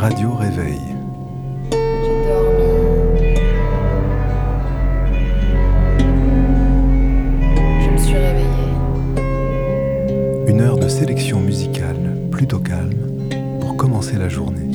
Radio Réveil. J'ai dormi. Je me suis réveillée. Une heure de sélection musicale plutôt calme pour commencer la journée.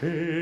She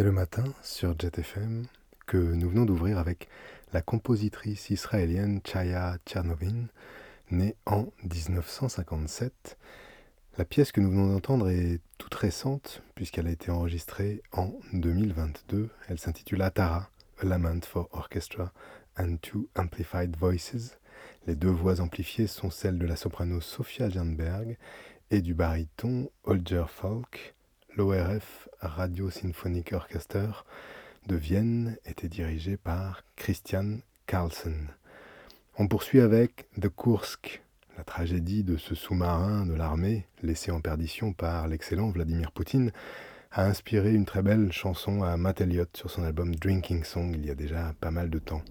C'est le matin sur JetFM que nous venons d'ouvrir avec la compositrice israélienne Chaya Tchernovin, née en 1957. La pièce que nous venons d'entendre est toute récente puisqu'elle a été enregistrée en 2022. Elle s'intitule Atara, A Lament for Orchestra and Two Amplified Voices. Les deux voix amplifiées sont celles de la soprano Sofia Jernberg et du baryton Holger Falk. L'ORF Radio Symphonic Orchestra de Vienne était dirigé par Christian Carlsen. On poursuit avec The Kursk, la tragédie de ce sous-marin de l'armée laissé en perdition par l'excellent Vladimir Poutine a inspiré une très belle chanson à Matt Elliott sur son album Drinking Song il y a déjà pas mal de temps.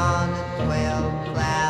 On the twelve clouds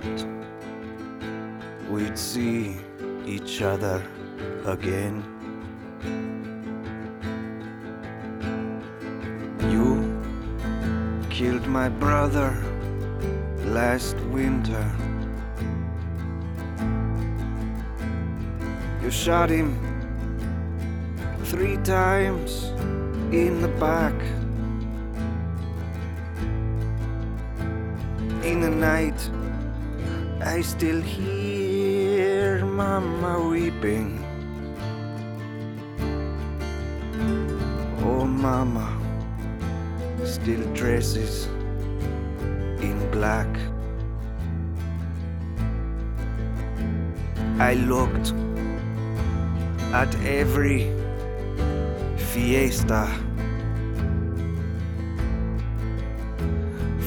we'd see each other again. You killed my brother last winter. You shot him three times in the back. In the night, I still hear Mama weeping. Oh, Mama still dresses in black. I looked at every fiesta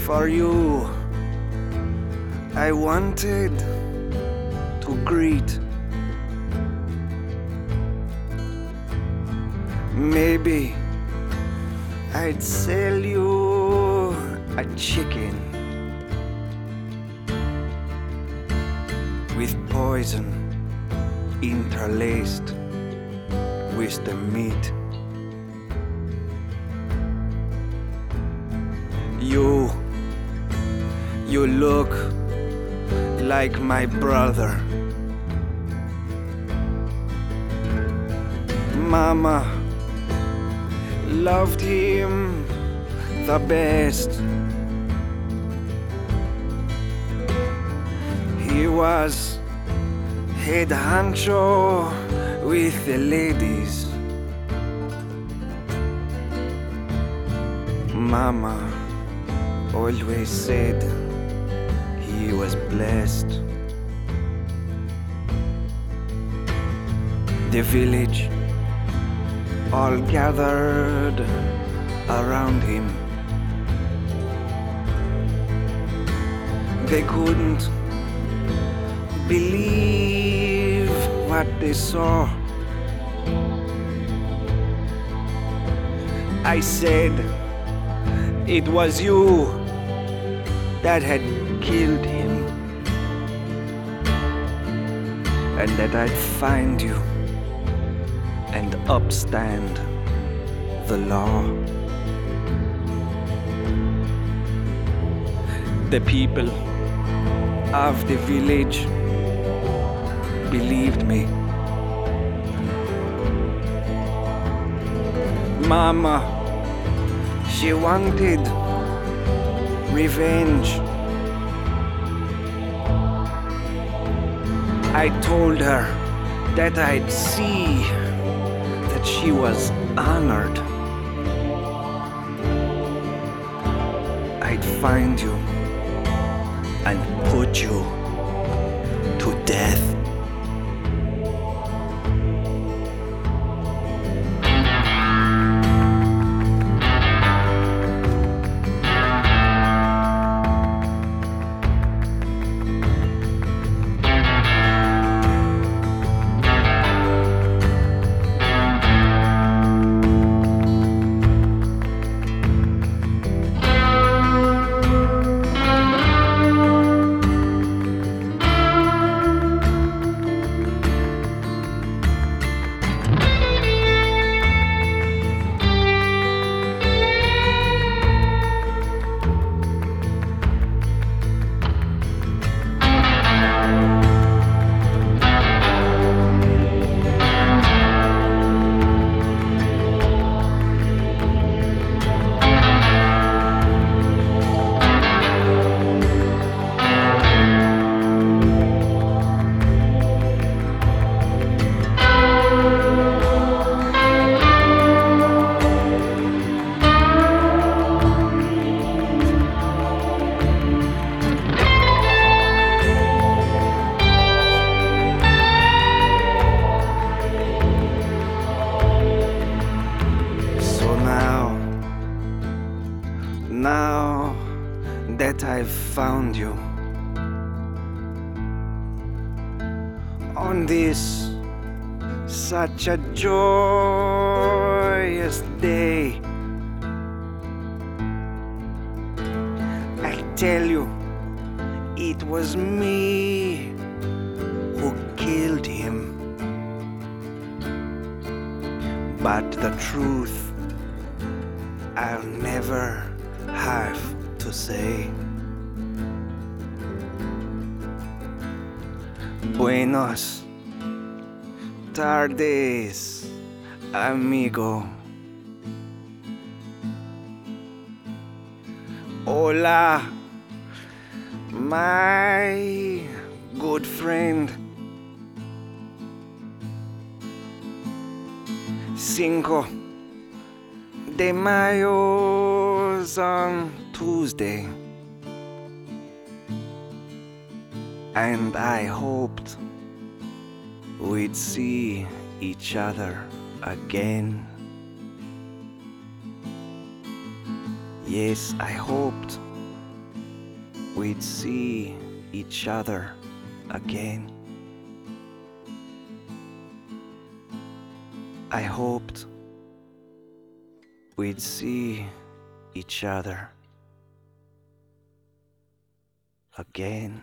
for you. I wanted to greet. Maybe I'd sell you a chicken with poison interlaced with the meat. You, you look like my brother. Mama loved him the best. He was head honcho with the ladies. Mama always said he was blessed. The village all gathered around him. They couldn't believe what they saw. I said it was you that had killed him, and that I'd find you upstand the law. The people of the village believed me. Mama, she wanted revenge. I told her that I'd see she was honored. I'd find you and put you to death. My good friend. Cinco de Mayo's on Tuesday. And I hoped we'd see each other again. Yes, I hoped we'd see each other again. I hoped we'd see each other again.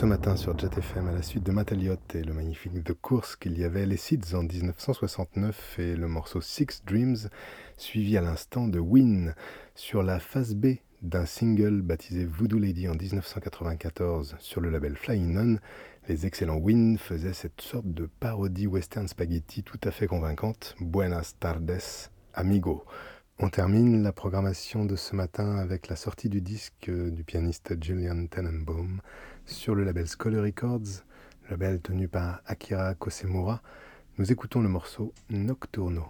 Ce matin sur Jet FM, à la suite de Matt Elliott et le magnifique The Course qu'il y avait, les Seeds en 1969 et le morceau Six Dreams, suivi à l'instant de Win sur la phase B d'un single baptisé Voodoo Lady en 1994 sur le label Flying Nun, les excellents Wind faisaient cette sorte de parodie western spaghetti tout à fait convaincante. Buenas tardes, amigo. On termine la programmation de ce matin avec la sortie du disque du pianiste Julian Tenenbaum sur le label Scholar Records, label tenu par Akira Kosemura, nous écoutons le morceau Nocturno.